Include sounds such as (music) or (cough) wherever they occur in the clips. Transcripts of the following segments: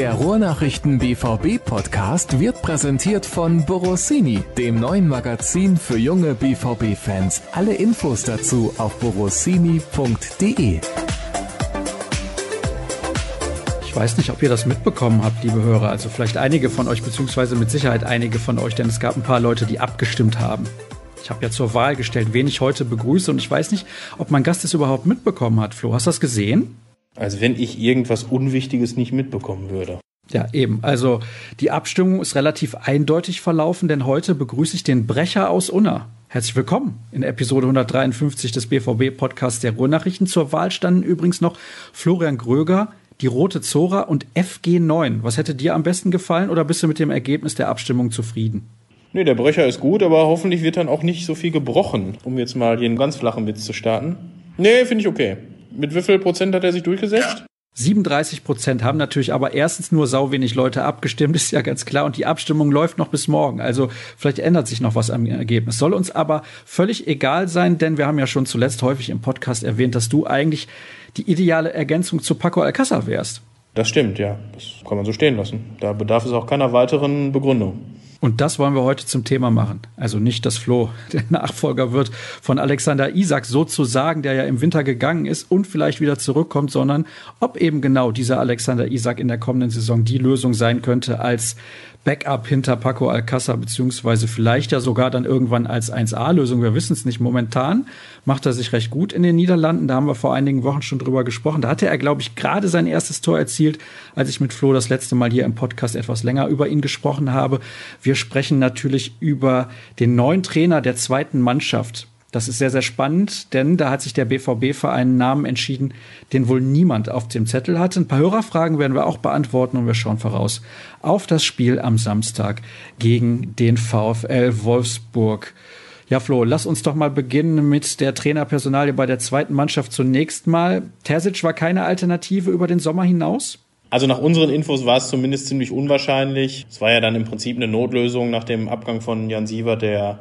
Der Ruhrnachrichten BVB Podcast wird präsentiert von Borossini, dem neuen Magazin für junge BVB Fans. Alle Infos dazu auf borossini.de. Ich weiß nicht, ob ihr das mitbekommen habt, liebe Hörer. Also vielleicht einige von euch, beziehungsweise mit Sicherheit einige von euch, denn es gab ein paar Leute, die abgestimmt haben. Ich habe ja zur Wahl gestellt, wen ich heute begrüße und ich weiß nicht, ob mein Gast es überhaupt mitbekommen hat. Flo, hast du das gesehen? Als wenn ich irgendwas Unwichtiges nicht mitbekommen würde. Ja, eben. Also die Abstimmung ist relativ eindeutig verlaufen, denn heute begrüße ich den Brecher aus Unna. Herzlich willkommen in Episode 153 des BVB-Podcasts der Ruhrnachrichten. Zur Wahl standen übrigens noch Florian Gröger, die Rote Zora und FG9. Was hätte dir am besten gefallen oder bist du mit dem Ergebnis der Abstimmung zufrieden? Nee, der Brecher ist gut, aber hoffentlich wird dann auch nicht so viel gebrochen, um jetzt mal hier einen ganz flachen Witz zu starten. Nee, finde ich okay. Mit wie viel Prozent hat er sich durchgesetzt? 37 Prozent haben natürlich aber erstens nur sau wenig Leute abgestimmt, (laughs) ist ja ganz klar. Und die Abstimmung läuft noch bis morgen. Also vielleicht ändert sich noch was am Ergebnis. Soll uns aber völlig egal sein, denn wir haben ja schon zuletzt häufig im Podcast erwähnt, dass du eigentlich die ideale Ergänzung zu Paco Alcázar wärst. Das stimmt, ja. Das kann man so stehen lassen. Da bedarf es auch keiner weiteren Begründung. Und das wollen wir heute zum Thema machen. Also nicht, dass Flo (laughs) der Nachfolger wird von Alexander Isak sozusagen, der ja im Winter gegangen ist und vielleicht wieder zurückkommt, sondern ob eben genau dieser Alexander Isak in der kommenden Saison die Lösung sein könnte als Backup hinter Paco Alcázar, beziehungsweise vielleicht ja sogar dann irgendwann als 1A-Lösung. Wir wissen es nicht. Momentan macht er sich recht gut in den Niederlanden. Da haben wir vor einigen Wochen schon drüber gesprochen. Da hatte er, glaube ich, gerade sein erstes Tor erzielt, als ich mit Flo das letzte Mal hier im Podcast etwas länger über ihn gesprochen habe. Wir sprechen natürlich über den neuen Trainer der zweiten Mannschaft das ist sehr, sehr spannend, denn da hat sich der BVB für einen Namen entschieden, den wohl niemand auf dem Zettel hatte. Ein paar Hörerfragen werden wir auch beantworten und wir schauen voraus auf das Spiel am Samstag gegen den VfL Wolfsburg. Ja, Flo, lass uns doch mal beginnen mit der Trainerpersonalie bei der zweiten Mannschaft zunächst mal. Terzic war keine Alternative über den Sommer hinaus? Also nach unseren Infos war es zumindest ziemlich unwahrscheinlich. Es war ja dann im Prinzip eine Notlösung nach dem Abgang von Jan Siever, der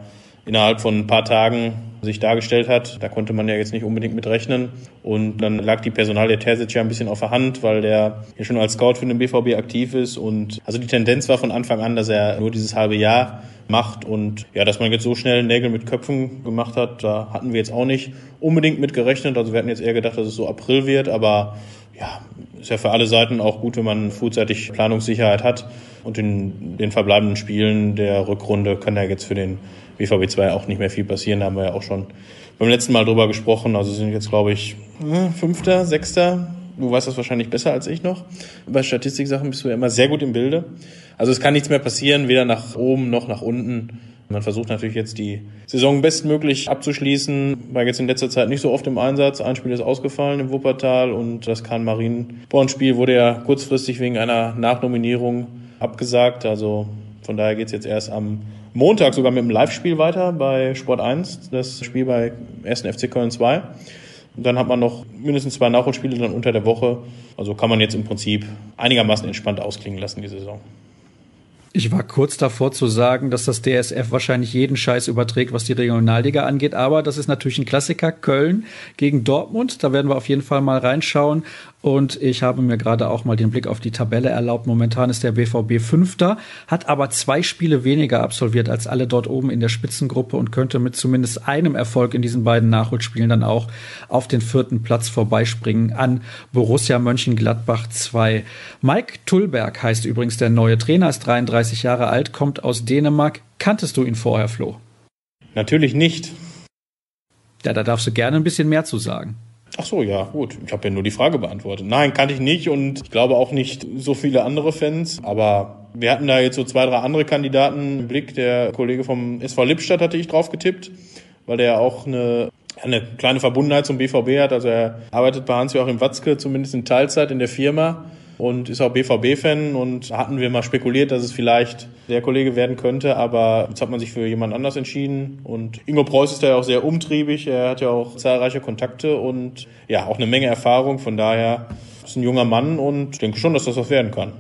innerhalb von ein paar Tagen sich dargestellt hat. Da konnte man ja jetzt nicht unbedingt mit rechnen. Und dann lag die Personal der Terzic ja ein bisschen auf der Hand, weil der ja schon als Scout für den BVB aktiv ist. Und also die Tendenz war von Anfang an, dass er nur dieses halbe Jahr macht. Und ja, dass man jetzt so schnell Nägel mit Köpfen gemacht hat, da hatten wir jetzt auch nicht unbedingt mit gerechnet. Also wir hatten jetzt eher gedacht, dass es so April wird, aber ja, ist ja für alle Seiten auch gut, wenn man frühzeitig Planungssicherheit hat. Und in den verbleibenden Spielen der Rückrunde kann er jetzt für den BVB 2 auch nicht mehr viel passieren. Da haben wir ja auch schon beim letzten Mal drüber gesprochen. Also sind jetzt, glaube ich, äh, Fünfter, Sechster. Du weißt das wahrscheinlich besser als ich noch. Bei Statistiksachen bist du ja immer sehr gut im Bilde. Also es kann nichts mehr passieren, weder nach oben noch nach unten. Man versucht natürlich jetzt die Saison bestmöglich abzuschließen. War jetzt in letzter Zeit nicht so oft im Einsatz. Ein Spiel ist ausgefallen im Wuppertal und das Kahn Marienborn-Spiel wurde ja kurzfristig wegen einer Nachnominierung abgesagt. Also von daher geht's jetzt erst am Montag sogar mit einem Live-Spiel weiter bei Sport 1, das Spiel bei 1. FC Köln 2. Und dann hat man noch mindestens zwei Nachholspiele dann unter der Woche. Also kann man jetzt im Prinzip einigermaßen entspannt ausklingen lassen, die Saison. Ich war kurz davor zu sagen, dass das DSF wahrscheinlich jeden Scheiß überträgt, was die Regionalliga angeht. Aber das ist natürlich ein Klassiker. Köln gegen Dortmund. Da werden wir auf jeden Fall mal reinschauen. Und ich habe mir gerade auch mal den Blick auf die Tabelle erlaubt. Momentan ist der BVB Fünfter, hat aber zwei Spiele weniger absolviert als alle dort oben in der Spitzengruppe und könnte mit zumindest einem Erfolg in diesen beiden Nachholspielen dann auch auf den vierten Platz vorbeispringen an Borussia Mönchengladbach 2. Mike Tullberg heißt übrigens der neue Trainer, ist 33 Jahre alt, kommt aus Dänemark. Kanntest du ihn vorher, Flo? Natürlich nicht. Ja, da darfst du gerne ein bisschen mehr zu sagen. Ach so, ja, gut. Ich habe ja nur die Frage beantwortet. Nein, kannte ich nicht und ich glaube auch nicht so viele andere Fans. Aber wir hatten da jetzt so zwei, drei andere Kandidaten im Blick. Der Kollege vom SV Lippstadt hatte ich drauf getippt, weil der auch eine, eine kleine Verbundenheit zum BVB hat. Also er arbeitet bei Hans-Joachim Watzke zumindest in Teilzeit in der Firma und ist auch BVB-Fan und hatten wir mal spekuliert, dass es vielleicht der Kollege werden könnte, aber jetzt hat man sich für jemand anders entschieden. Und Ingo Preuß ist ja auch sehr umtriebig, er hat ja auch zahlreiche Kontakte und ja, auch eine Menge Erfahrung, von daher ist ein junger Mann und denke schon, dass das was werden kann.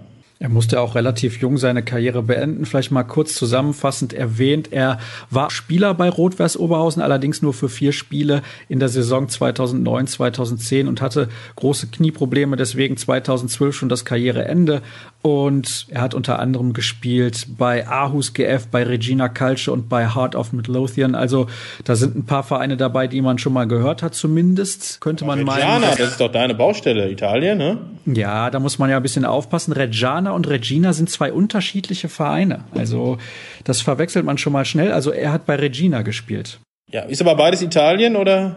Er musste auch relativ jung seine Karriere beenden. Vielleicht mal kurz zusammenfassend erwähnt. Er war Spieler bei Rot-Weiß Oberhausen, allerdings nur für vier Spiele in der Saison 2009, 2010 und hatte große Knieprobleme, deswegen 2012 schon das Karriereende. Und er hat unter anderem gespielt bei Aarhus GF, bei Regina Calcio und bei Heart of Midlothian. Also da sind ein paar Vereine dabei, die man schon mal gehört hat, zumindest. Könnte man meinen. Reggiana, das ist doch deine Baustelle, Italien, ne? Ja, da muss man ja ein bisschen aufpassen. Reggiana und Regina sind zwei unterschiedliche Vereine. Also das verwechselt man schon mal schnell. Also er hat bei Regina gespielt. Ja, ist aber beides Italien oder?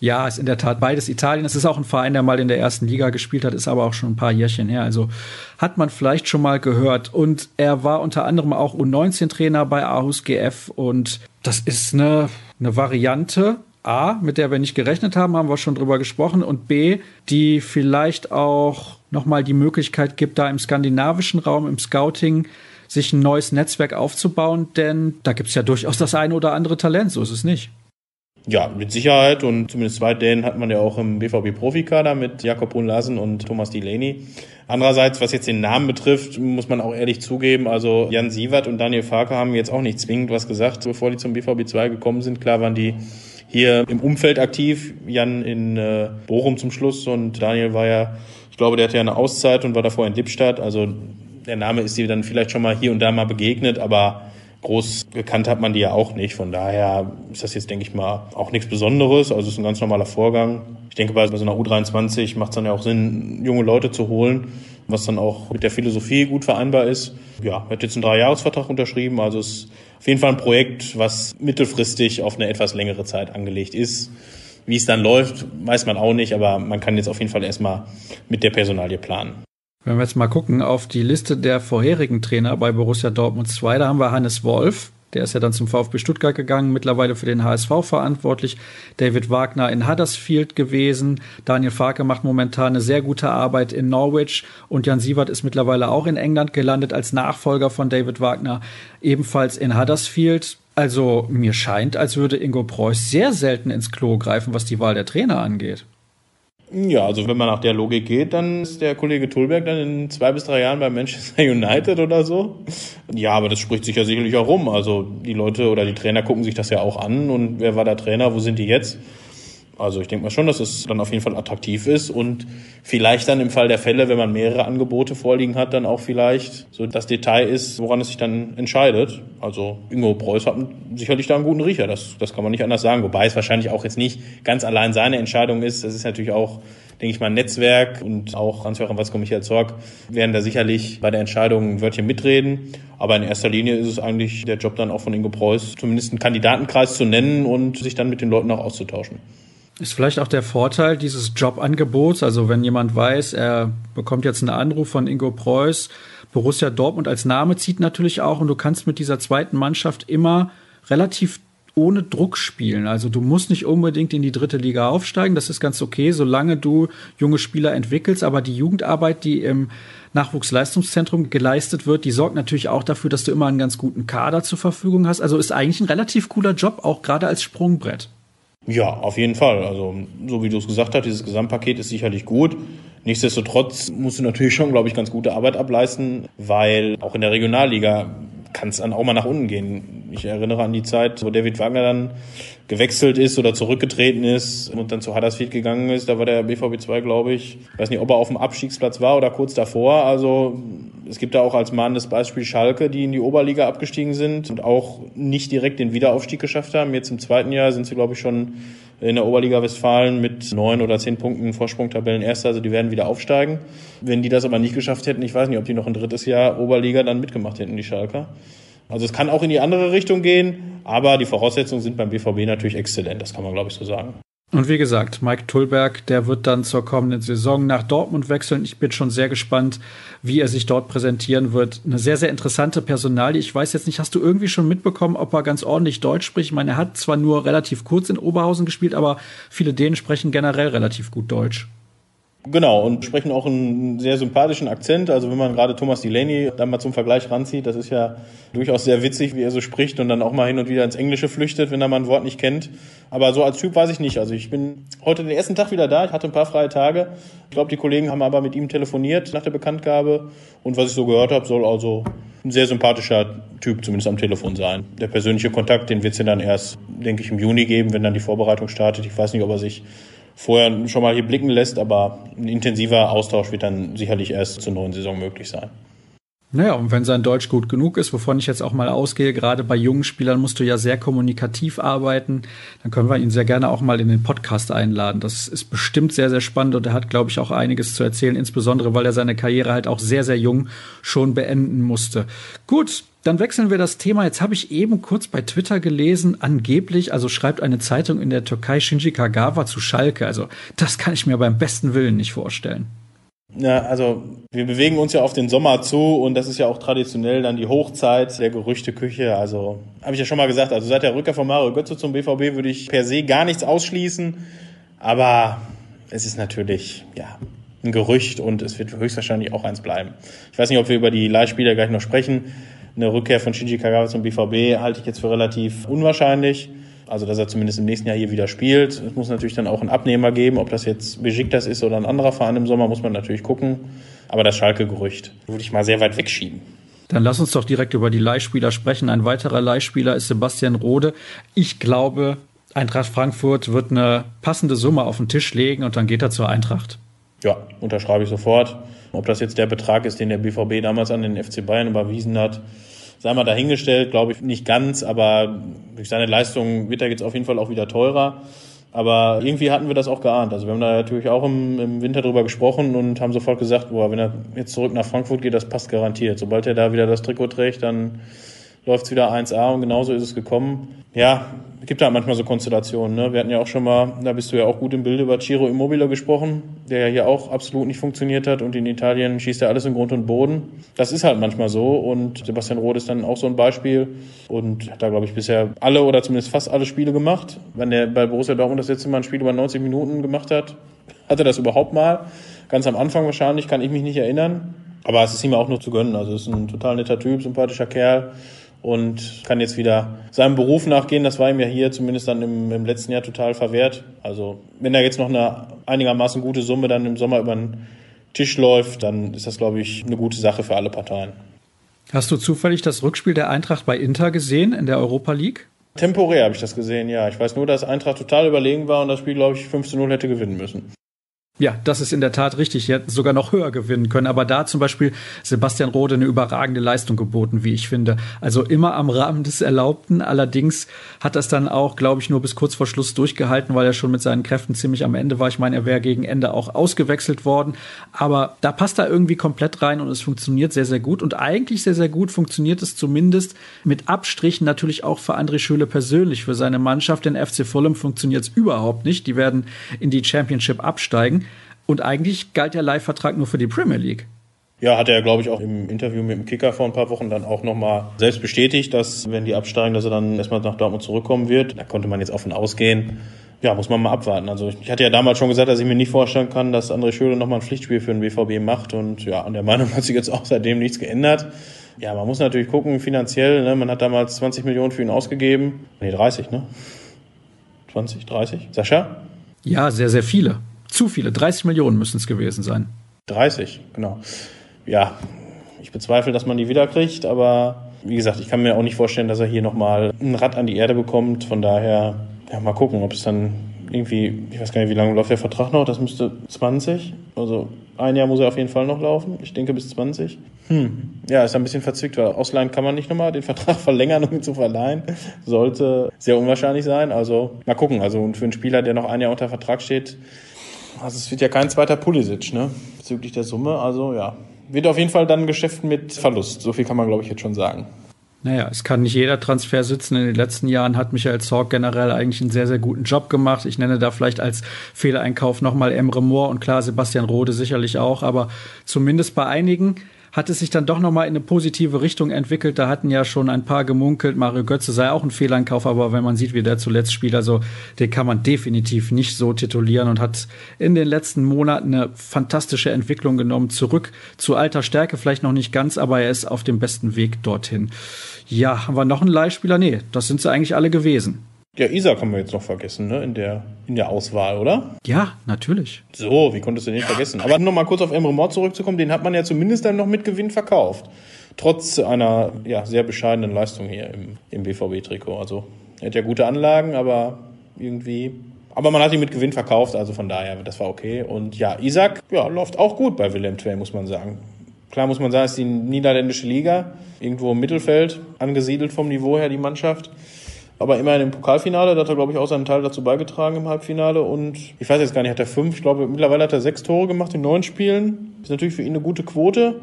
Ja, ist in der Tat beides Italien. Es ist auch ein Verein, der mal in der ersten Liga gespielt hat, ist aber auch schon ein paar Jährchen her. Also hat man vielleicht schon mal gehört. Und er war unter anderem auch U19-Trainer bei Aarhus GF. Und das ist eine, eine Variante, A, mit der wir nicht gerechnet haben, haben wir schon drüber gesprochen. Und B, die vielleicht auch nochmal die Möglichkeit gibt, da im skandinavischen Raum, im Scouting, sich ein neues Netzwerk aufzubauen. Denn da gibt's ja durchaus das eine oder andere Talent, so ist es nicht. Ja, mit Sicherheit und zumindest zwei Dänen hat man ja auch im BVB-Profikader mit Jakob Brunn-Larsen und Thomas Delaney. Andererseits, was jetzt den Namen betrifft, muss man auch ehrlich zugeben, also Jan Sievert und Daniel Farke haben jetzt auch nicht zwingend was gesagt, bevor die zum BVB 2 gekommen sind. Klar waren die hier im Umfeld aktiv, Jan in äh, Bochum zum Schluss und Daniel war ja, ich glaube, der hatte ja eine Auszeit und war davor in Lippstadt, also der Name ist dir dann vielleicht schon mal hier und da mal begegnet, aber groß gekannt hat man die ja auch nicht. Von daher ist das jetzt, denke ich mal, auch nichts Besonderes. Also es ist ein ganz normaler Vorgang. Ich denke, bei so einer U23 macht es dann ja auch Sinn, junge Leute zu holen, was dann auch mit der Philosophie gut vereinbar ist. Ja, hat jetzt einen Dreijahresvertrag unterschrieben. Also es ist auf jeden Fall ein Projekt, was mittelfristig auf eine etwas längere Zeit angelegt ist. Wie es dann läuft, weiß man auch nicht, aber man kann jetzt auf jeden Fall erstmal mit der Personalie planen. Wenn wir jetzt mal gucken auf die Liste der vorherigen Trainer bei Borussia Dortmund 2, da haben wir Hannes Wolf, der ist ja dann zum VfB Stuttgart gegangen, mittlerweile für den HSV verantwortlich. David Wagner in Huddersfield gewesen. Daniel Farke macht momentan eine sehr gute Arbeit in Norwich. Und Jan Sievert ist mittlerweile auch in England gelandet als Nachfolger von David Wagner, ebenfalls in Huddersfield. Also mir scheint, als würde Ingo Preuß sehr selten ins Klo greifen, was die Wahl der Trainer angeht. Ja, also wenn man nach der Logik geht, dann ist der Kollege Tulberg dann in zwei bis drei Jahren bei Manchester (laughs) United oder so. Ja, aber das spricht sich ja sicherlich auch rum. Also die Leute oder die Trainer gucken sich das ja auch an und wer war der Trainer, wo sind die jetzt? Also ich denke mal schon, dass es dann auf jeden Fall attraktiv ist und vielleicht dann im Fall der Fälle, wenn man mehrere Angebote vorliegen hat, dann auch vielleicht so das Detail ist, woran es sich dann entscheidet. Also Ingo Preuß hat sicherlich da einen guten Riecher, das, das kann man nicht anders sagen. Wobei es wahrscheinlich auch jetzt nicht ganz allein seine Entscheidung ist. Das ist natürlich auch, denke ich mal, ein Netzwerk und auch Hans-Joachim Watzko, Michael Zorg werden da sicherlich bei der Entscheidung ein Wörtchen mitreden. Aber in erster Linie ist es eigentlich der Job dann auch von Ingo Preuß, zumindest einen Kandidatenkreis zu nennen und sich dann mit den Leuten auch auszutauschen. Ist vielleicht auch der Vorteil dieses Jobangebots, also wenn jemand weiß, er bekommt jetzt einen Anruf von Ingo Preuß, Borussia Dortmund als Name zieht natürlich auch und du kannst mit dieser zweiten Mannschaft immer relativ ohne Druck spielen. Also du musst nicht unbedingt in die dritte Liga aufsteigen, das ist ganz okay, solange du junge Spieler entwickelst, aber die Jugendarbeit, die im Nachwuchsleistungszentrum geleistet wird, die sorgt natürlich auch dafür, dass du immer einen ganz guten Kader zur Verfügung hast. Also ist eigentlich ein relativ cooler Job, auch gerade als Sprungbrett. Ja, auf jeden Fall. Also, so wie du es gesagt hast, dieses Gesamtpaket ist sicherlich gut. Nichtsdestotrotz musst du natürlich schon, glaube ich, ganz gute Arbeit ableisten, weil auch in der Regionalliga kann es dann auch mal nach unten gehen. Ich erinnere an die Zeit, wo David Wagner dann gewechselt ist oder zurückgetreten ist und dann zu Huddersfield gegangen ist. Da war der BVB 2, glaube ich, weiß nicht, ob er auf dem Abstiegsplatz war oder kurz davor. Also es gibt da auch als mahnendes Beispiel Schalke, die in die Oberliga abgestiegen sind und auch nicht direkt den Wiederaufstieg geschafft haben. Jetzt im zweiten Jahr sind sie, glaube ich, schon in der Oberliga Westfalen mit neun oder zehn Punkten Vorsprung Tabellen erster, also die werden wieder aufsteigen. Wenn die das aber nicht geschafft hätten, ich weiß nicht, ob die noch ein drittes Jahr Oberliga dann mitgemacht hätten, die Schalker. Also es kann auch in die andere Richtung gehen, aber die Voraussetzungen sind beim BVB natürlich exzellent, das kann man glaube ich so sagen. Und wie gesagt, Mike Tullberg, der wird dann zur kommenden Saison nach Dortmund wechseln. Ich bin schon sehr gespannt, wie er sich dort präsentieren wird. Eine sehr, sehr interessante Personalie. Ich weiß jetzt nicht, hast du irgendwie schon mitbekommen, ob er ganz ordentlich Deutsch spricht? Ich meine, er hat zwar nur relativ kurz in Oberhausen gespielt, aber viele Dänen sprechen generell relativ gut Deutsch. Genau, und sprechen auch einen sehr sympathischen Akzent. Also wenn man gerade Thomas Delaney dann mal zum Vergleich ranzieht, das ist ja durchaus sehr witzig, wie er so spricht und dann auch mal hin und wieder ins Englische flüchtet, wenn er mal ein Wort nicht kennt. Aber so als Typ weiß ich nicht. Also ich bin heute den ersten Tag wieder da. Ich hatte ein paar freie Tage. Ich glaube, die Kollegen haben aber mit ihm telefoniert nach der Bekanntgabe. Und was ich so gehört habe, soll also ein sehr sympathischer Typ zumindest am Telefon sein. Der persönliche Kontakt, den wird es dann erst, denke ich, im Juni geben, wenn dann die Vorbereitung startet. Ich weiß nicht, ob er sich vorher schon mal hier blicken lässt, aber ein intensiver Austausch wird dann sicherlich erst zur neuen Saison möglich sein. Naja, und wenn sein Deutsch gut genug ist, wovon ich jetzt auch mal ausgehe, gerade bei jungen Spielern musst du ja sehr kommunikativ arbeiten, dann können wir ihn sehr gerne auch mal in den Podcast einladen. Das ist bestimmt sehr, sehr spannend und er hat, glaube ich, auch einiges zu erzählen, insbesondere weil er seine Karriere halt auch sehr, sehr jung schon beenden musste. Gut, dann wechseln wir das Thema. Jetzt habe ich eben kurz bei Twitter gelesen, angeblich, also schreibt eine Zeitung in der Türkei Shinji Kagawa zu Schalke. Also das kann ich mir beim besten Willen nicht vorstellen. Ja, also wir bewegen uns ja auf den Sommer zu und das ist ja auch traditionell dann die Hochzeit der Gerüchteküche. Also habe ich ja schon mal gesagt, also seit der Rückkehr von Mario Götze zum BVB würde ich per se gar nichts ausschließen, aber es ist natürlich ja ein Gerücht und es wird höchstwahrscheinlich auch eins bleiben. Ich weiß nicht, ob wir über die Leihspieler gleich noch sprechen. Eine Rückkehr von Shinji Kagawa zum BVB halte ich jetzt für relativ unwahrscheinlich. Also, dass er zumindest im nächsten Jahr hier wieder spielt. Es muss natürlich dann auch einen Abnehmer geben. Ob das jetzt Besiktas ist oder ein anderer Verein im Sommer, muss man natürlich gucken. Aber das Schalke-Gerücht würde ich mal sehr weit wegschieben. Dann lass uns doch direkt über die Leihspieler sprechen. Ein weiterer Leihspieler ist Sebastian Rode. Ich glaube, Eintracht Frankfurt wird eine passende Summe auf den Tisch legen und dann geht er zur Eintracht. Ja, unterschreibe ich sofort. Ob das jetzt der Betrag ist, den der BVB damals an den FC Bayern überwiesen hat, sei mal dahingestellt, glaube ich nicht ganz, aber durch seine Leistung wird er jetzt auf jeden Fall auch wieder teurer. Aber irgendwie hatten wir das auch geahnt. Also wir haben da natürlich auch im, im Winter drüber gesprochen und haben sofort gesagt, boah, wenn er jetzt zurück nach Frankfurt geht, das passt garantiert. Sobald er da wieder das Trikot trägt, dann läuft es wieder 1A und genauso ist es gekommen. Ja, gibt da manchmal so Konstellationen. Ne? Wir hatten ja auch schon mal, da bist du ja auch gut im Bilde über Ciro Immobile gesprochen, der ja hier auch absolut nicht funktioniert hat und in Italien schießt er alles in Grund und Boden. Das ist halt manchmal so und Sebastian Roth ist dann auch so ein Beispiel und hat da, glaube ich, bisher alle oder zumindest fast alle Spiele gemacht. Wenn der bei Borussia Dortmund das letzte Mal ein Spiel über 90 Minuten gemacht hat, hat er das überhaupt mal. Ganz am Anfang wahrscheinlich, kann ich mich nicht erinnern. Aber es ist ihm auch nur zu gönnen. Also es ist ein total netter Typ, sympathischer Kerl und kann jetzt wieder seinem Beruf nachgehen. Das war ihm ja hier zumindest dann im, im letzten Jahr total verwehrt. Also wenn er jetzt noch eine einigermaßen gute Summe dann im Sommer über den Tisch läuft, dann ist das, glaube ich, eine gute Sache für alle Parteien. Hast du zufällig das Rückspiel der Eintracht bei Inter gesehen in der Europa League? Temporär habe ich das gesehen, ja. Ich weiß nur, dass Eintracht total überlegen war und das Spiel, glaube ich, 5 zu 0 hätte gewinnen müssen. Ja, das ist in der Tat richtig. Die hätten sogar noch höher gewinnen können. Aber da zum Beispiel Sebastian Rode eine überragende Leistung geboten, wie ich finde. Also immer am Rahmen des Erlaubten. Allerdings hat das dann auch, glaube ich, nur bis kurz vor Schluss durchgehalten, weil er schon mit seinen Kräften ziemlich am Ende war. Ich meine, er wäre gegen Ende auch ausgewechselt worden. Aber da passt er irgendwie komplett rein und es funktioniert sehr, sehr gut. Und eigentlich sehr, sehr gut funktioniert es zumindest mit Abstrichen natürlich auch für André Schöle persönlich, für seine Mannschaft. Den FC Fulham funktioniert es überhaupt nicht. Die werden in die Championship absteigen. Und eigentlich galt der Leihvertrag nur für die Premier League. Ja, hat er, glaube ich, auch im Interview mit dem Kicker vor ein paar Wochen dann auch nochmal selbst bestätigt, dass, wenn die absteigen, dass er dann erstmal nach Dortmund zurückkommen wird. Da konnte man jetzt offen ausgehen. Ja, muss man mal abwarten. Also ich hatte ja damals schon gesagt, dass ich mir nicht vorstellen kann, dass André Schöle nochmal ein Pflichtspiel für den BVB macht. Und ja, an der Meinung hat sich jetzt auch seitdem nichts geändert. Ja, man muss natürlich gucken, finanziell. Ne? Man hat damals 20 Millionen für ihn ausgegeben. Nee, 30, ne? 20, 30? Sascha? Ja, sehr, sehr viele. Zu viele. 30 Millionen müssen es gewesen sein. 30, genau. Ja, ich bezweifle, dass man die wiederkriegt, aber wie gesagt, ich kann mir auch nicht vorstellen, dass er hier nochmal ein Rad an die Erde bekommt. Von daher, ja, mal gucken, ob es dann irgendwie, ich weiß gar nicht, wie lange läuft der Vertrag noch? Das müsste 20. Also ein Jahr muss er auf jeden Fall noch laufen. Ich denke bis 20. Hm. Ja, ist ein bisschen verzwickt, weil ausleihen kann man nicht nochmal den Vertrag (laughs) verlängern, um ihn zu verleihen. Sollte sehr unwahrscheinlich sein. Also mal gucken. Also und für einen Spieler, der noch ein Jahr unter Vertrag steht, also es wird ja kein zweiter Pulisic, ne? Bezüglich der Summe. Also ja. Wird auf jeden Fall dann ein Geschäft mit Verlust. So viel kann man, glaube ich, jetzt schon sagen. Naja, es kann nicht jeder Transfer sitzen. In den letzten Jahren hat Michael Zorg generell eigentlich einen sehr, sehr guten Job gemacht. Ich nenne da vielleicht als Fehlereinkauf nochmal Emre Moore und klar Sebastian Rode sicherlich auch, aber zumindest bei einigen hat es sich dann doch nochmal in eine positive Richtung entwickelt. Da hatten ja schon ein paar gemunkelt, Mario Götze sei auch ein Fehleinkauf, aber wenn man sieht, wie der zuletzt spielt, also den kann man definitiv nicht so titulieren und hat in den letzten Monaten eine fantastische Entwicklung genommen, zurück zu alter Stärke, vielleicht noch nicht ganz, aber er ist auf dem besten Weg dorthin. Ja, haben wir noch einen Leihspieler? Nee, das sind sie eigentlich alle gewesen. Ja, Isaac haben wir jetzt noch vergessen, ne, in der, in der Auswahl, oder? Ja, natürlich. So, wie konntest du den vergessen? Aber noch mal kurz auf Emre Mord zurückzukommen, den hat man ja zumindest dann noch mit Gewinn verkauft. Trotz einer, ja, sehr bescheidenen Leistung hier im, im BVB-Trikot. Also, er hat ja gute Anlagen, aber irgendwie aber man hat ihn mit Gewinn verkauft, also von daher, das war okay. Und ja, Isaac, ja, läuft auch gut bei Willem Twey, muss man sagen. Klar muss man sagen, es ist die niederländische Liga, irgendwo im Mittelfeld angesiedelt vom Niveau her die Mannschaft. Aber immerhin im Pokalfinale, da hat er, glaube ich, auch seinen Teil dazu beigetragen im Halbfinale. Und ich weiß jetzt gar nicht, hat er fünf, ich glaube, mittlerweile hat er sechs Tore gemacht in neun Spielen. Ist natürlich für ihn eine gute Quote.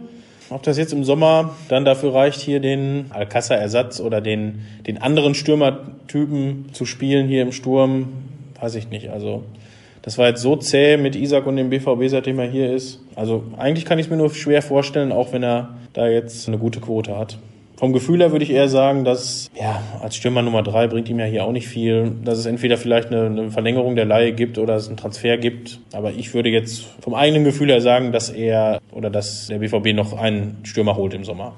Ob das jetzt im Sommer dann dafür reicht, hier den Alcázar-Ersatz oder den, den anderen Stürmertypen zu spielen hier im Sturm, weiß ich nicht. Also das war jetzt so zäh mit Isaac und dem BVB, seitdem er hier ist. Also eigentlich kann ich es mir nur schwer vorstellen, auch wenn er da jetzt eine gute Quote hat. Vom Gefühl her würde ich eher sagen, dass ja als Stürmer Nummer drei bringt ihm ja hier auch nicht viel. Dass es entweder vielleicht eine, eine Verlängerung der Leihe gibt oder es einen Transfer gibt. Aber ich würde jetzt vom eigenen Gefühl her sagen, dass er oder dass der BVB noch einen Stürmer holt im Sommer.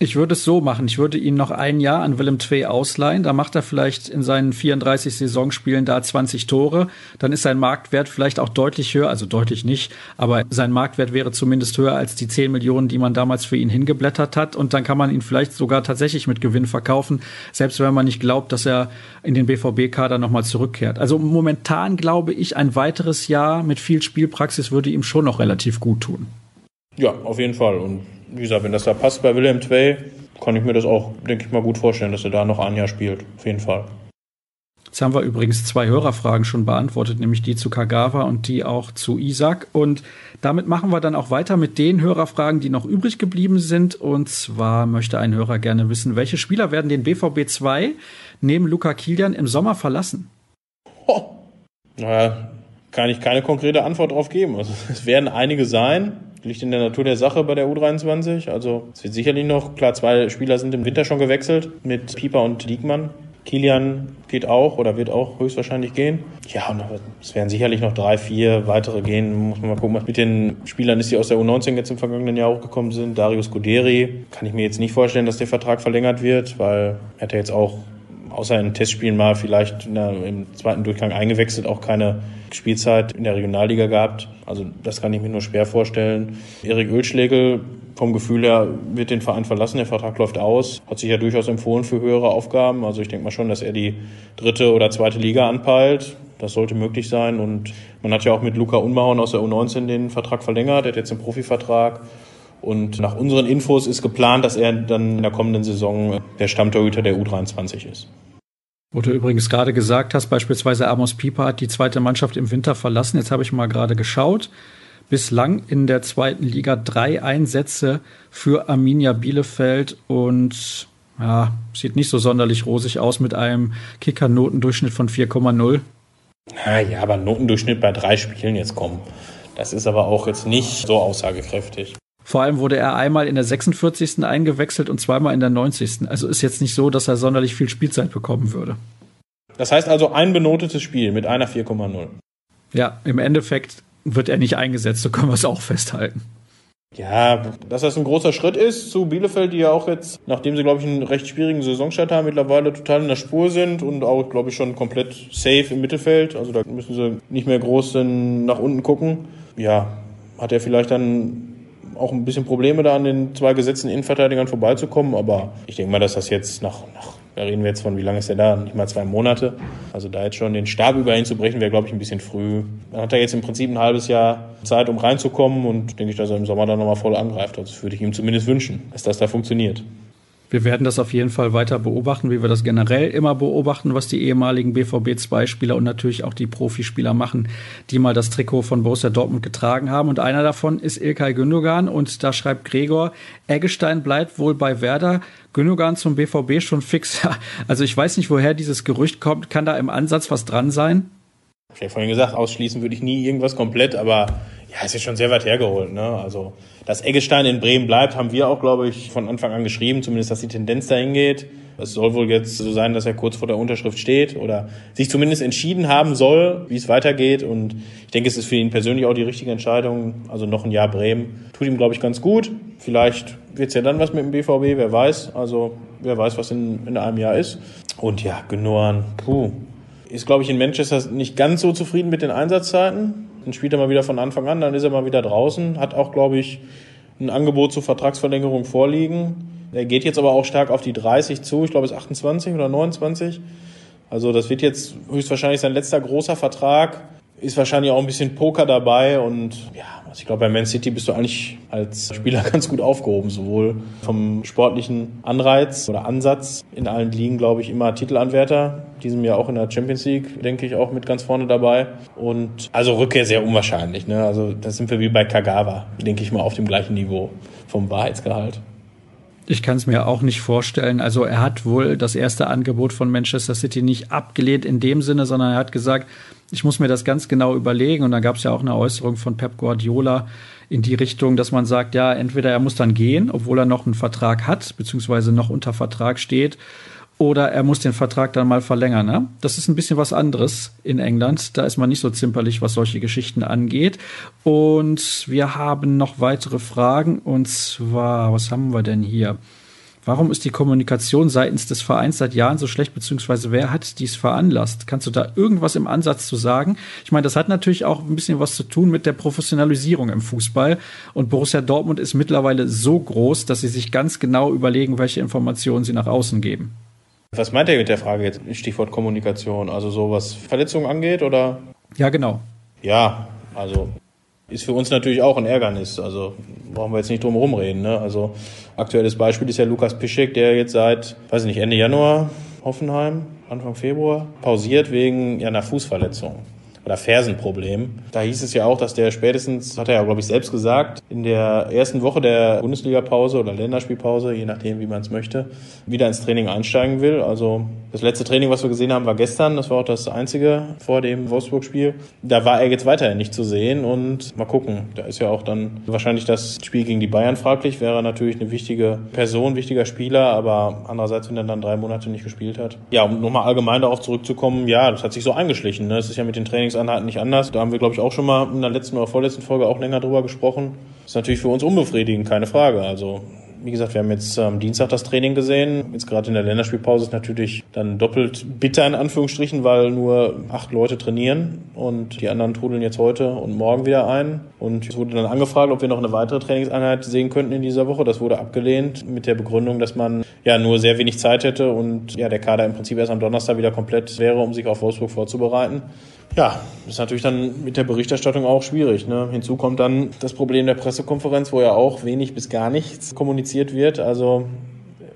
Ich würde es so machen. Ich würde ihn noch ein Jahr an Willem II ausleihen. Da macht er vielleicht in seinen 34 Saisonspielen da 20 Tore. Dann ist sein Marktwert vielleicht auch deutlich höher. Also deutlich nicht. Aber sein Marktwert wäre zumindest höher als die 10 Millionen, die man damals für ihn hingeblättert hat. Und dann kann man ihn vielleicht sogar tatsächlich mit Gewinn verkaufen. Selbst wenn man nicht glaubt, dass er in den BVB-Kader nochmal zurückkehrt. Also momentan glaube ich, ein weiteres Jahr mit viel Spielpraxis würde ihm schon noch relativ gut tun. Ja, auf jeden Fall. Und wie gesagt, wenn das da passt bei Wilhelm Twey, kann ich mir das auch, denke ich mal, gut vorstellen, dass er da noch ein Jahr spielt. Auf jeden Fall. Jetzt haben wir übrigens zwei Hörerfragen schon beantwortet, nämlich die zu Kagawa und die auch zu Isaac. Und damit machen wir dann auch weiter mit den Hörerfragen, die noch übrig geblieben sind. Und zwar möchte ein Hörer gerne wissen, welche Spieler werden den BVB 2 neben Luca Kilian im Sommer verlassen? Oh. Naja, kann ich keine konkrete Antwort darauf geben. Also es werden einige sein. Liegt in der Natur der Sache bei der U23. Also es wird sicherlich noch, klar, zwei Spieler sind im Winter schon gewechselt mit Pieper und Diekmann. Kilian geht auch oder wird auch höchstwahrscheinlich gehen. Ja, es werden sicherlich noch drei, vier weitere gehen. Muss man mal gucken, mit den Spielern ist, die aus der U19 jetzt im vergangenen Jahr hochgekommen sind. Darius Guderi. Kann ich mir jetzt nicht vorstellen, dass der Vertrag verlängert wird, weil er hat ja jetzt auch außer in Testspielen mal vielleicht der, im zweiten Durchgang eingewechselt, auch keine Spielzeit in der Regionalliga gehabt. Also das kann ich mir nur schwer vorstellen. Erik Ölschlegel vom Gefühl her wird den Verein verlassen, der Vertrag läuft aus, hat sich ja durchaus empfohlen für höhere Aufgaben. Also ich denke mal schon, dass er die dritte oder zweite Liga anpeilt. Das sollte möglich sein. Und man hat ja auch mit Luca Unbauern aus der U19 den Vertrag verlängert. Er hat jetzt einen Profivertrag. Und nach unseren Infos ist geplant, dass er dann in der kommenden Saison der Stammtorhüter der U23 ist. Wo du übrigens gerade gesagt hast, beispielsweise Amos Pieper hat die zweite Mannschaft im Winter verlassen. Jetzt habe ich mal gerade geschaut. Bislang in der zweiten Liga drei Einsätze für Arminia Bielefeld und ja, sieht nicht so sonderlich rosig aus mit einem Kicker-Notendurchschnitt von 4,0. Ja, aber Notendurchschnitt bei drei Spielen jetzt kommen. Das ist aber auch jetzt nicht so aussagekräftig. Vor allem wurde er einmal in der 46. eingewechselt und zweimal in der 90. Also ist jetzt nicht so, dass er sonderlich viel Spielzeit bekommen würde. Das heißt also ein benotetes Spiel mit einer 4,0. Ja, im Endeffekt wird er nicht eingesetzt, so können wir es auch festhalten. Ja, dass das ein großer Schritt ist zu Bielefeld, die ja auch jetzt, nachdem sie, glaube ich, einen recht schwierigen Saisonstart haben, mittlerweile total in der Spur sind und auch, glaube ich, schon komplett safe im Mittelfeld. Also da müssen sie nicht mehr groß nach unten gucken. Ja, hat er vielleicht dann auch ein bisschen Probleme da an den zwei gesetzten Innenverteidigern vorbeizukommen, aber ich denke mal, dass das jetzt nach, nach da reden wir jetzt von, wie lange ist er da? Nicht mal zwei Monate. Also da jetzt schon den Stab über ihn zu brechen, wäre, glaube ich, ein bisschen früh. Dann hat er jetzt im Prinzip ein halbes Jahr Zeit, um reinzukommen und denke ich, dass er im Sommer dann nochmal voll angreift. Also das würde ich ihm zumindest wünschen, dass das da funktioniert. Wir werden das auf jeden Fall weiter beobachten, wie wir das generell immer beobachten, was die ehemaligen BVB-2-Spieler und natürlich auch die Profispieler machen, die mal das Trikot von Borussia Dortmund getragen haben. Und einer davon ist Ilkay Gündogan. Und da schreibt Gregor, Eggestein bleibt wohl bei Werder. Gündogan zum BVB schon fix. (laughs) Also ich weiß nicht, woher dieses Gerücht kommt. Kann da im Ansatz was dran sein? Ich habe vorhin gesagt, ausschließen würde ich nie irgendwas komplett, aber ja, ist schon sehr weit hergeholt. Ne? Also dass Eggestein in Bremen bleibt, haben wir auch, glaube ich, von Anfang an geschrieben, zumindest, dass die Tendenz dahin geht. Es soll wohl jetzt so sein, dass er kurz vor der Unterschrift steht oder sich zumindest entschieden haben soll, wie es weitergeht. Und ich denke, es ist für ihn persönlich auch die richtige Entscheidung. Also noch ein Jahr Bremen tut ihm, glaube ich, ganz gut. Vielleicht wird es ja dann was mit dem BVB, wer weiß. Also wer weiß, was in, in einem Jahr ist. Und ja, Genoan, puh. Ist, glaube ich, in Manchester nicht ganz so zufrieden mit den Einsatzzeiten dann spielt er mal wieder von Anfang an, dann ist er mal wieder draußen, hat auch, glaube ich, ein Angebot zur Vertragsverlängerung vorliegen. Er geht jetzt aber auch stark auf die 30 zu, ich glaube es ist 28 oder 29. Also das wird jetzt höchstwahrscheinlich sein letzter großer Vertrag. Ist wahrscheinlich auch ein bisschen Poker dabei und ja, also ich glaube, bei Man City bist du eigentlich als Spieler (laughs) ganz gut aufgehoben, sowohl vom sportlichen Anreiz oder Ansatz. In allen Ligen, glaube ich, immer Titelanwärter. Diesem Jahr auch in der Champions League, denke ich, auch mit ganz vorne dabei. Und also Rückkehr sehr unwahrscheinlich. Ne? Also da sind wir wie bei Kagawa, denke ich mal, auf dem gleichen Niveau vom Wahrheitsgehalt. Ich kann es mir auch nicht vorstellen. Also er hat wohl das erste Angebot von Manchester City nicht abgelehnt in dem Sinne, sondern er hat gesagt, ich muss mir das ganz genau überlegen. Und da gab es ja auch eine Äußerung von Pep Guardiola in die Richtung, dass man sagt, ja, entweder er muss dann gehen, obwohl er noch einen Vertrag hat, beziehungsweise noch unter Vertrag steht, oder er muss den Vertrag dann mal verlängern. Ne? Das ist ein bisschen was anderes in England. Da ist man nicht so zimperlich, was solche Geschichten angeht. Und wir haben noch weitere Fragen. Und zwar, was haben wir denn hier? Warum ist die Kommunikation seitens des Vereins seit Jahren so schlecht, beziehungsweise wer hat dies veranlasst? Kannst du da irgendwas im Ansatz zu sagen? Ich meine, das hat natürlich auch ein bisschen was zu tun mit der Professionalisierung im Fußball. Und Borussia Dortmund ist mittlerweile so groß, dass sie sich ganz genau überlegen, welche Informationen sie nach außen geben. Was meint ihr mit der Frage jetzt? Stichwort Kommunikation. Also so was Verletzungen angeht oder? Ja, genau. Ja, also ist für uns natürlich auch ein Ärgernis. Also brauchen wir jetzt nicht drum herum reden. Ne? Also aktuelles Beispiel ist ja Lukas Piszek, der jetzt seit, weiß ich nicht, Ende Januar Hoffenheim, Anfang Februar, pausiert wegen ja, einer Fußverletzung oder Fersenproblem. Da hieß es ja auch, dass der spätestens, hat er ja, glaube ich, selbst gesagt, in der ersten Woche der Bundesliga-Pause oder Länderspielpause, je nachdem, wie man es möchte, wieder ins Training einsteigen will. Also das letzte Training, was wir gesehen haben, war gestern. Das war auch das einzige vor dem Wolfsburg-Spiel. Da war er jetzt weiterhin nicht zu sehen und mal gucken. Da ist ja auch dann wahrscheinlich das Spiel gegen die Bayern fraglich. Wäre natürlich eine wichtige Person, wichtiger Spieler, aber andererseits, wenn er dann drei Monate nicht gespielt hat. Ja, um nochmal allgemein darauf zurückzukommen, ja, das hat sich so eingeschlichen. Ne? Es ist ja mit den Trainings Trainingseinheiten nicht anders. Da haben wir, glaube ich, auch schon mal in der letzten oder vorletzten Folge auch länger drüber gesprochen. Ist natürlich für uns unbefriedigend, keine Frage. Also wie gesagt, wir haben jetzt am Dienstag das Training gesehen. Jetzt gerade in der Länderspielpause ist natürlich dann doppelt bitter in Anführungsstrichen, weil nur acht Leute trainieren und die anderen trudeln jetzt heute und morgen wieder ein. Und es wurde dann angefragt, ob wir noch eine weitere Trainingseinheit sehen könnten in dieser Woche. Das wurde abgelehnt mit der Begründung, dass man ja nur sehr wenig Zeit hätte und ja der Kader im Prinzip erst am Donnerstag wieder komplett wäre, um sich auf Wolfsburg vorzubereiten. Ja, ist natürlich dann mit der Berichterstattung auch schwierig. Ne? Hinzu kommt dann das Problem der Pressekonferenz, wo ja auch wenig bis gar nichts kommuniziert wird. Also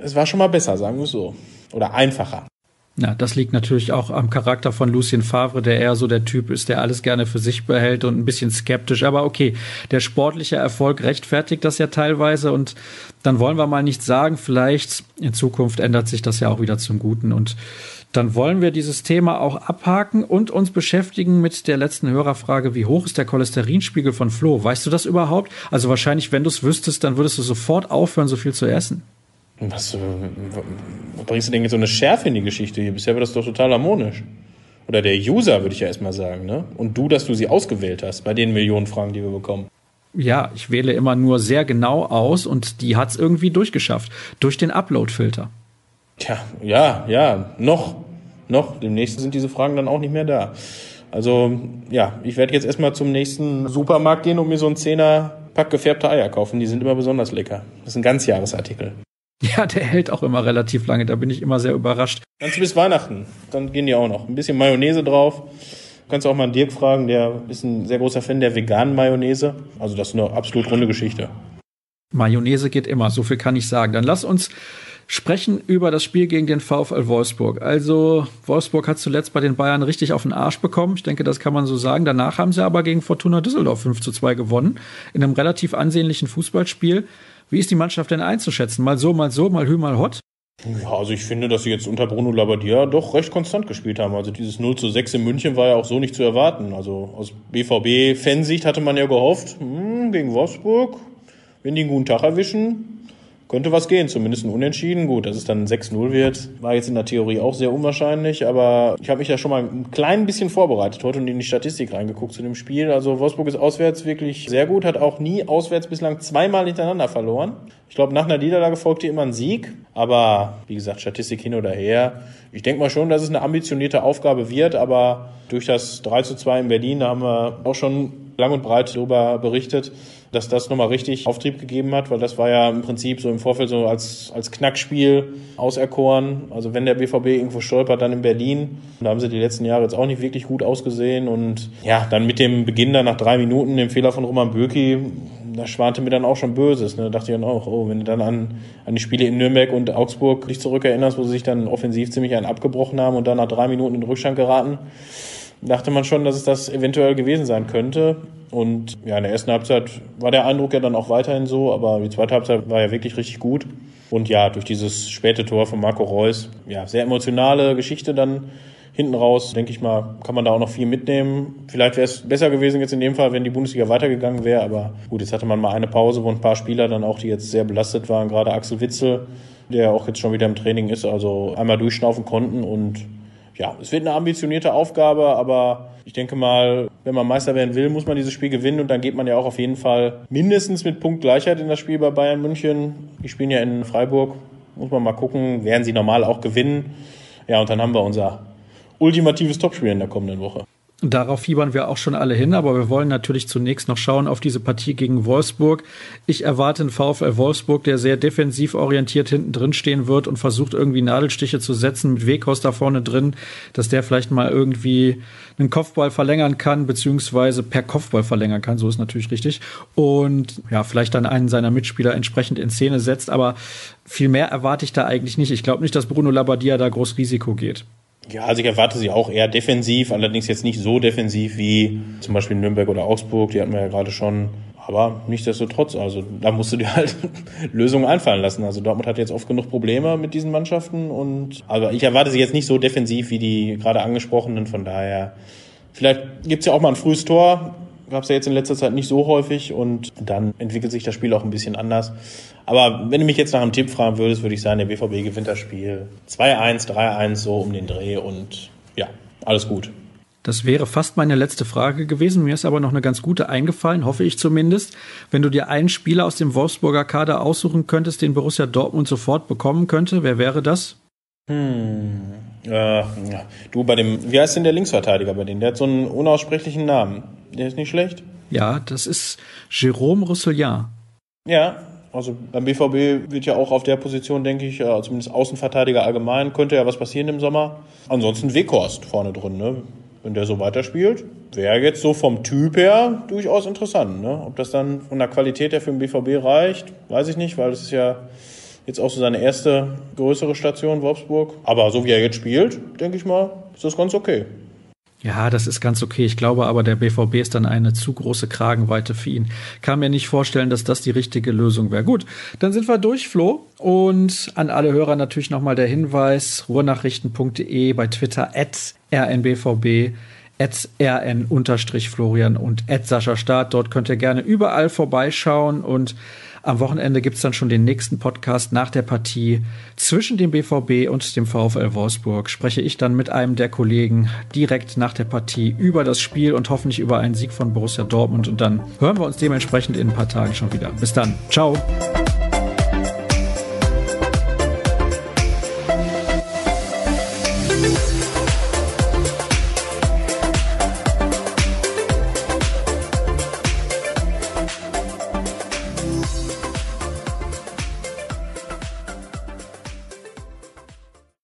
es war schon mal besser, sagen wir es so. Oder einfacher. Ja, das liegt natürlich auch am Charakter von Lucien Favre, der eher so der Typ ist, der alles gerne für sich behält und ein bisschen skeptisch. Aber okay, der sportliche Erfolg rechtfertigt das ja teilweise und dann wollen wir mal nicht sagen, vielleicht in Zukunft ändert sich das ja auch wieder zum Guten und dann wollen wir dieses Thema auch abhaken und uns beschäftigen mit der letzten Hörerfrage, wie hoch ist der Cholesterinspiegel von Flo? Weißt du das überhaupt? Also wahrscheinlich, wenn du es wüsstest, dann würdest du sofort aufhören, so viel zu essen. Was, äh, bringst du denn jetzt so eine Schärfe in die Geschichte hier? Bisher war das doch total harmonisch. Oder der User, würde ich ja erstmal sagen, ne? Und du, dass du sie ausgewählt hast bei den Millionen Fragen, die wir bekommen. Ja, ich wähle immer nur sehr genau aus und die hat es irgendwie durchgeschafft. Durch den Upload-Filter. Tja, ja, ja, noch, noch. Demnächst sind diese Fragen dann auch nicht mehr da. Also, ja, ich werde jetzt erstmal zum nächsten Supermarkt gehen und mir so einen Zehner Pack gefärbte Eier kaufen. Die sind immer besonders lecker. Das ist ein Ganzjahresartikel. Ja, der hält auch immer relativ lange. Da bin ich immer sehr überrascht. Ganz bis Weihnachten. Dann gehen die auch noch. Ein bisschen Mayonnaise drauf. Du kannst auch mal einen Dirk fragen, der ist ein sehr großer Fan der veganen Mayonnaise. Also das ist eine absolut runde Geschichte. Mayonnaise geht immer, so viel kann ich sagen. Dann lass uns sprechen über das Spiel gegen den VfL Wolfsburg. Also Wolfsburg hat zuletzt bei den Bayern richtig auf den Arsch bekommen. Ich denke, das kann man so sagen. Danach haben sie aber gegen Fortuna Düsseldorf 5 zu 2 gewonnen. In einem relativ ansehnlichen Fußballspiel. Wie ist die Mannschaft denn einzuschätzen? Mal so, mal so, mal hü, mal hot? Ja, also ich finde, dass sie jetzt unter Bruno Labbadia doch recht konstant gespielt haben. Also dieses 0 zu 6 in München war ja auch so nicht zu erwarten. Also aus BVB-Fansicht hatte man ja gehofft, hm, gegen Wolfsburg, wenn die einen guten Tag erwischen, könnte was gehen, zumindest ein Unentschieden. Gut, dass es dann 6-0 wird, war jetzt in der Theorie auch sehr unwahrscheinlich, aber ich habe mich ja schon mal ein klein bisschen vorbereitet heute und in die Statistik reingeguckt zu dem Spiel. Also Wolfsburg ist auswärts wirklich sehr gut, hat auch nie auswärts bislang zweimal hintereinander verloren. Ich glaube, nach einer Niederlage folgte immer ein Sieg, aber wie gesagt, Statistik hin oder her. Ich denke mal schon, dass es eine ambitionierte Aufgabe wird, aber durch das 3 zu 2 in Berlin, da haben wir auch schon lang und breit darüber berichtet, dass das nochmal richtig Auftrieb gegeben hat, weil das war ja im Prinzip so im Vorfeld so als, als Knackspiel auserkoren. Also wenn der BVB irgendwo stolpert, dann in Berlin. Da haben sie die letzten Jahre jetzt auch nicht wirklich gut ausgesehen. Und ja, dann mit dem Beginn dann nach drei Minuten, dem Fehler von Roman Böki, da schwante mir dann auch schon Böses. Ne? Da dachte ich dann auch, oh, wenn du dann an, an die Spiele in Nürnberg und Augsburg dich zurückerinnerst, wo sie sich dann offensiv ziemlich einen abgebrochen haben und dann nach drei Minuten in den Rückstand geraten, dachte man schon, dass es das eventuell gewesen sein könnte. Und ja, in der ersten Halbzeit war der Eindruck ja dann auch weiterhin so, aber die zweite Halbzeit war ja wirklich richtig gut. Und ja, durch dieses späte Tor von Marco Reus, ja, sehr emotionale Geschichte dann hinten raus, denke ich mal, kann man da auch noch viel mitnehmen. Vielleicht wäre es besser gewesen jetzt in dem Fall, wenn die Bundesliga weitergegangen wäre, aber gut, jetzt hatte man mal eine Pause, wo ein paar Spieler dann auch, die jetzt sehr belastet waren, gerade Axel Witzel, der auch jetzt schon wieder im Training ist, also einmal durchschnaufen konnten und ja, es wird eine ambitionierte Aufgabe, aber ich denke mal, wenn man Meister werden will, muss man dieses Spiel gewinnen und dann geht man ja auch auf jeden Fall mindestens mit Punktgleichheit in das Spiel bei Bayern München. Die spielen ja in Freiburg, muss man mal gucken, werden sie normal auch gewinnen. Ja, und dann haben wir unser ultimatives Topspiel in der kommenden Woche. Darauf fiebern wir auch schon alle hin, aber wir wollen natürlich zunächst noch schauen auf diese Partie gegen Wolfsburg. Ich erwarte einen VfL Wolfsburg, der sehr defensiv orientiert hinten drin stehen wird und versucht irgendwie Nadelstiche zu setzen mit Wekos da vorne drin, dass der vielleicht mal irgendwie einen Kopfball verlängern kann, beziehungsweise per Kopfball verlängern kann, so ist natürlich richtig. Und ja, vielleicht dann einen seiner Mitspieler entsprechend in Szene setzt, aber viel mehr erwarte ich da eigentlich nicht. Ich glaube nicht, dass Bruno Labbadia da groß Risiko geht. Ja, also ich erwarte sie auch eher defensiv, allerdings jetzt nicht so defensiv wie zum Beispiel Nürnberg oder Augsburg, die hatten wir ja gerade schon. Aber nichtsdestotrotz, also da musst du dir halt (laughs) Lösungen einfallen lassen. Also Dortmund hat jetzt oft genug Probleme mit diesen Mannschaften und aber ich erwarte sie jetzt nicht so defensiv wie die gerade angesprochenen. Von daher, vielleicht gibt's ja auch mal ein frühes Tor, gab es ja jetzt in letzter Zeit nicht so häufig und dann entwickelt sich das Spiel auch ein bisschen anders. Aber wenn du mich jetzt nach einem Tipp fragen würdest, würde ich sagen, der BVB gewinnt das Spiel 2-1, 3-1 so um den Dreh und ja, alles gut. Das wäre fast meine letzte Frage gewesen. Mir ist aber noch eine ganz gute eingefallen, hoffe ich zumindest. Wenn du dir einen Spieler aus dem Wolfsburger Kader aussuchen könntest, den Borussia Dortmund sofort bekommen könnte, wer wäre das? Hm. Äh, du, bei dem, wie heißt denn der Linksverteidiger bei denen? Der hat so einen unaussprechlichen Namen. Der ist nicht schlecht. Ja, das ist Jérôme Roussillon. Ja, also beim BVB wird ja auch auf der Position, denke ich, äh, zumindest Außenverteidiger allgemein, könnte ja was passieren im Sommer. Ansonsten Weghorst vorne drin, ne? Wenn der so weiterspielt, wäre jetzt so vom Typ her durchaus interessant. Ne? Ob das dann von der Qualität her für den BVB reicht, weiß ich nicht, weil das ist ja jetzt auch so seine erste größere Station, Wolfsburg. Aber so wie er jetzt spielt, denke ich mal, ist das ganz okay. Ja, das ist ganz okay. Ich glaube aber, der BVB ist dann eine zu große Kragenweite für ihn. Kann mir nicht vorstellen, dass das die richtige Lösung wäre. Gut, dann sind wir durch, Flo. Und an alle Hörer natürlich nochmal der Hinweis, ruhrnachrichten.de bei Twitter at rnbvb at rn-florian und at Sascha Staat. Dort könnt ihr gerne überall vorbeischauen und am Wochenende gibt's dann schon den nächsten Podcast nach der Partie zwischen dem BVB und dem VfL Wolfsburg. Spreche ich dann mit einem der Kollegen direkt nach der Partie über das Spiel und hoffentlich über einen Sieg von Borussia Dortmund. Und dann hören wir uns dementsprechend in ein paar Tagen schon wieder. Bis dann. Ciao.